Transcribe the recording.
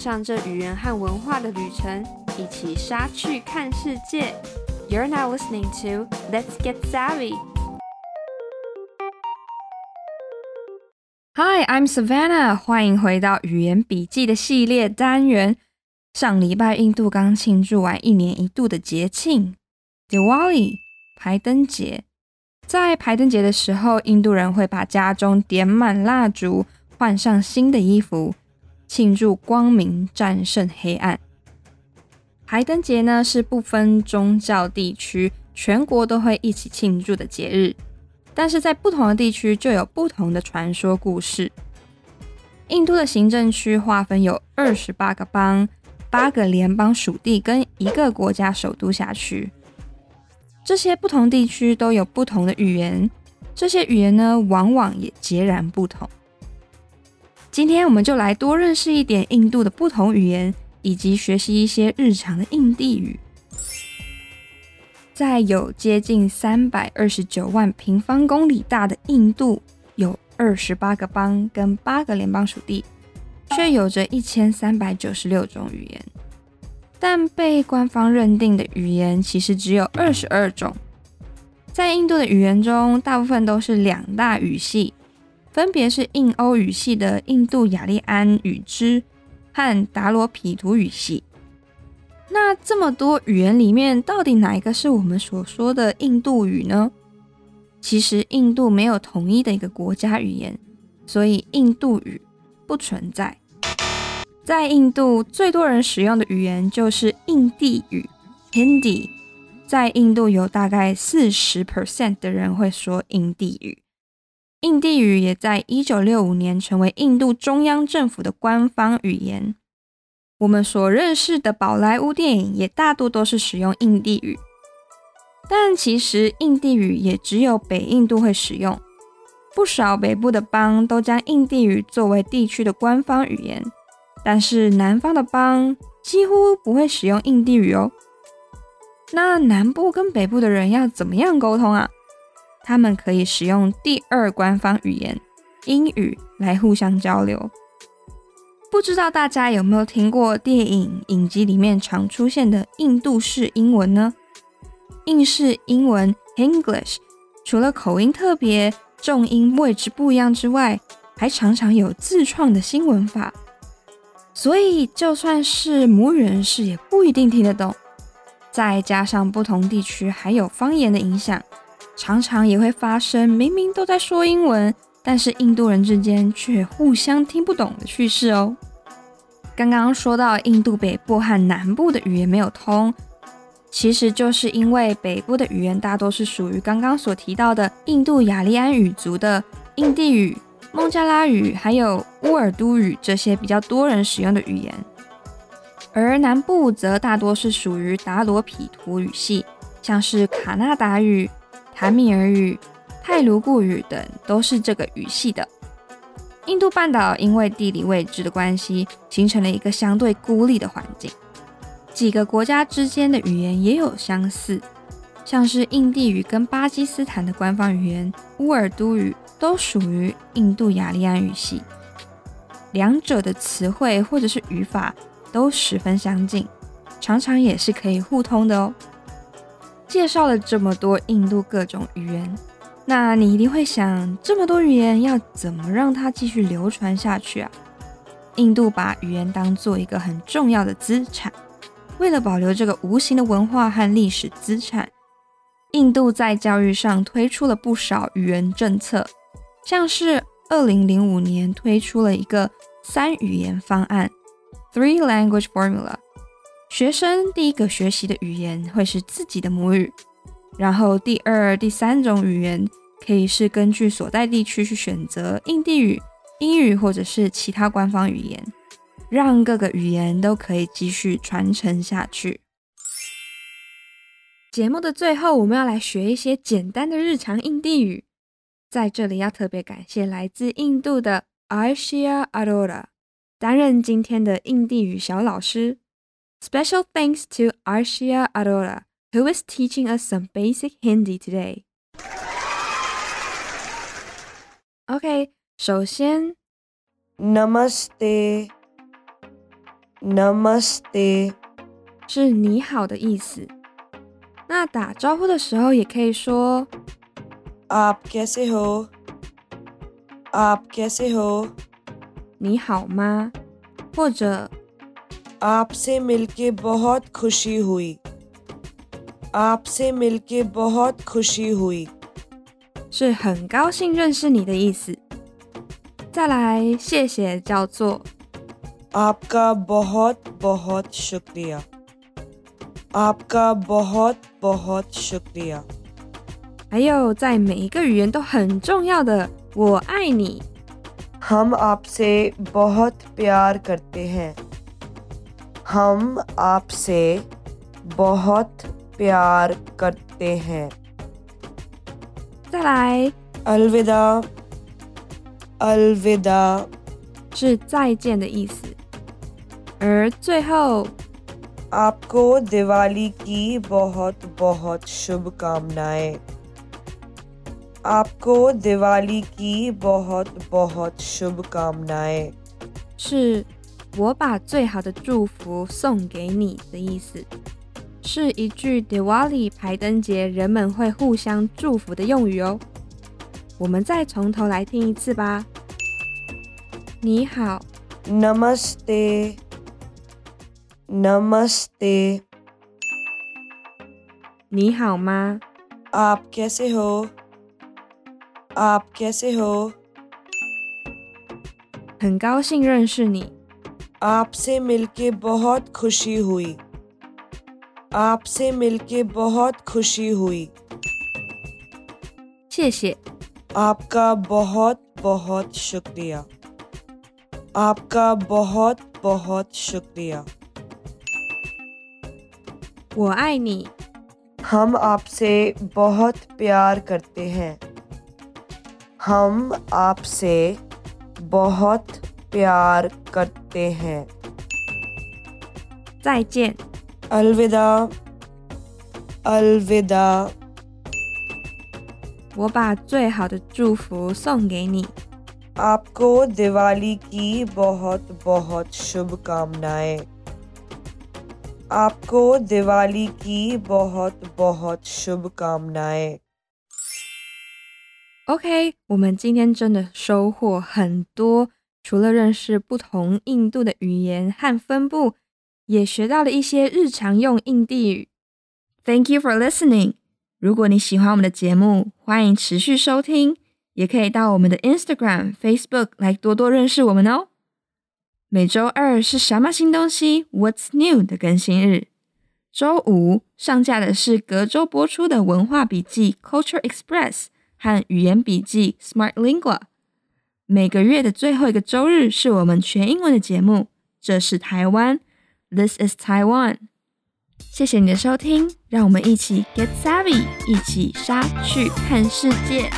上这语言和文化的旅程，一起杀去看世界。You're now listening to Let's Get Savvy. Hi, I'm Savannah. 欢迎回到语言笔记的系列单元。上礼拜，印度刚庆祝完一年一度的节庆 Diwali 排灯节。在排灯节的时候，印度人会把家中点满蜡烛，换上新的衣服，庆祝光明战胜黑暗。排灯节呢，是不分宗教地区，全国都会一起庆祝的节日。但是在不同的地区就有不同的传说故事。印度的行政区划分有二十八个邦。八个联邦属地跟一个国家首都辖区，这些不同地区都有不同的语言，这些语言呢，往往也截然不同。今天我们就来多认识一点印度的不同语言，以及学习一些日常的印地语。在有接近三百二十九万平方公里大的印度，有二十八个邦跟八个联邦属地。却有着一千三百九十六种语言，但被官方认定的语言其实只有二十二种。在印度的语言中，大部分都是两大语系，分别是印欧语系的印度雅利安语支和达罗毗荼语系。那这么多语言里面，到底哪一个是我们所说的印度语呢？其实，印度没有统一的一个国家语言，所以印度语不存在。在印度最多人使用的语言就是印地语 （Hindi）。在印度有大概四十 percent 的人会说印地语。印地语也在一九六五年成为印度中央政府的官方语言。我们所认识的宝莱坞电影也大多都是使用印地语。但其实印地语也只有北印度会使用，不少北部的邦都将印地语作为地区的官方语言。但是南方的邦几乎不会使用印地语哦。那南部跟北部的人要怎么样沟通啊？他们可以使用第二官方语言英语来互相交流。不知道大家有没有听过电影影集里面常出现的印度式英文呢？印式英文 English 除了口音特别、重音位置不一样之外，还常常有自创的新文法。所以，就算是母语人士也不一定听得懂。再加上不同地区还有方言的影响，常常也会发生明明都在说英文，但是印度人之间却互相听不懂的趣事哦。刚刚说到印度北部和南部的语言没有通，其实就是因为北部的语言大多是属于刚刚所提到的印度雅利安语族的印地语。孟加拉语还有乌尔都语这些比较多人使用的语言，而南部则大多是属于达罗毗荼语系，像是卡纳达语、坦米尔语、泰卢固语等都是这个语系的。印度半岛因为地理位置的关系，形成了一个相对孤立的环境，几个国家之间的语言也有相似。像是印地语跟巴基斯坦的官方语言乌尔都语都属于印度雅利安语系，两者的词汇或者是语法都十分相近，常常也是可以互通的哦。介绍了这么多印度各种语言，那你一定会想，这么多语言要怎么让它继续流传下去啊？印度把语言当做一个很重要的资产，为了保留这个无形的文化和历史资产。印度在教育上推出了不少语言政策，像是二零零五年推出了一个三语言方案 （Three Language Formula），学生第一个学习的语言会是自己的母语，然后第二、第三种语言可以是根据所在地区去选择印地语、英语或者是其他官方语言，让各个语言都可以继续传承下去。节目的最后，我们要来学一些简单的日常印地语。在这里要特别感谢来自印度的 Arshia Arora 担任今天的印地语小老师。Special thanks to Arshia Arora who is teaching us some basic Hindi today. OK，首先 Namaste Namaste 是你好的意思。那打招呼的时候也可以说 Aap kaise ho？Aap kaise ho？你好吗？或者 Aapse milke bahut khushi hui。Aapse milke bahut khushi hui。是很高兴认识你的意思。再来，谢谢叫做 Aapka bahut bahut shukriya。Aapka bahut bahut shukriya。还有，在每一个语言都很重要的“我爱你”。हम आपसे बहुत प्यार करते हैं। हम आपसे बहुत प्यार करते हैं。再来，अलविदा अलविदा 是再见的意思。而最后，आपको दिवाली की बहुत बहुत शुभकामनाएं। आपको दिवाली की बहुत बहुत शुभकामनाएं。是 我把最好的祝福送给你的意思，是一句 Diwali 排灯节人们会互相祝福的用语哦。我们再从头来听一次吧。你好，Namaste。Namaste。你好吗？Aap kaise ho？Aap kaise ho？很高兴认识你。आपसे मिलके बहुत खुशी हुई। आपसे मिलके बहुत खुशी हुई। 谢谢。आपका बहुत बहुत शुक्रिया। आपका बहुत बहुत शुक्रिया। 我爱你。हम आपसे बहुत प्यार करते हैं। हम आपसे बहुत प्यार करते हैं। 再见。अलविदा अलविदा 我把最好的祝福送给你。आपको दिवाली की बहुत बहुत शुभकामनाएं। आपको दिवाली की बहुत बहुत शुभकामनाएं。OK，我们今天真的收获很多， 除了认识不同印度的语言和分布，也学到了一些日常用印地语。Thank you for listening。如果你喜欢我们的节目，欢迎持续收听，也可以到我们的 Instagram、Facebook 来多多认识我们哦。每周二是什么新东西？What's new 的更新日。周五上架的是隔周播出的文化笔记 Culture Express 和语言笔记 Smart Lingua。每个月的最后一个周日是我们全英文的节目。这是台湾，This is Taiwan。谢谢你的收听，让我们一起 Get Savvy，一起杀去看世界。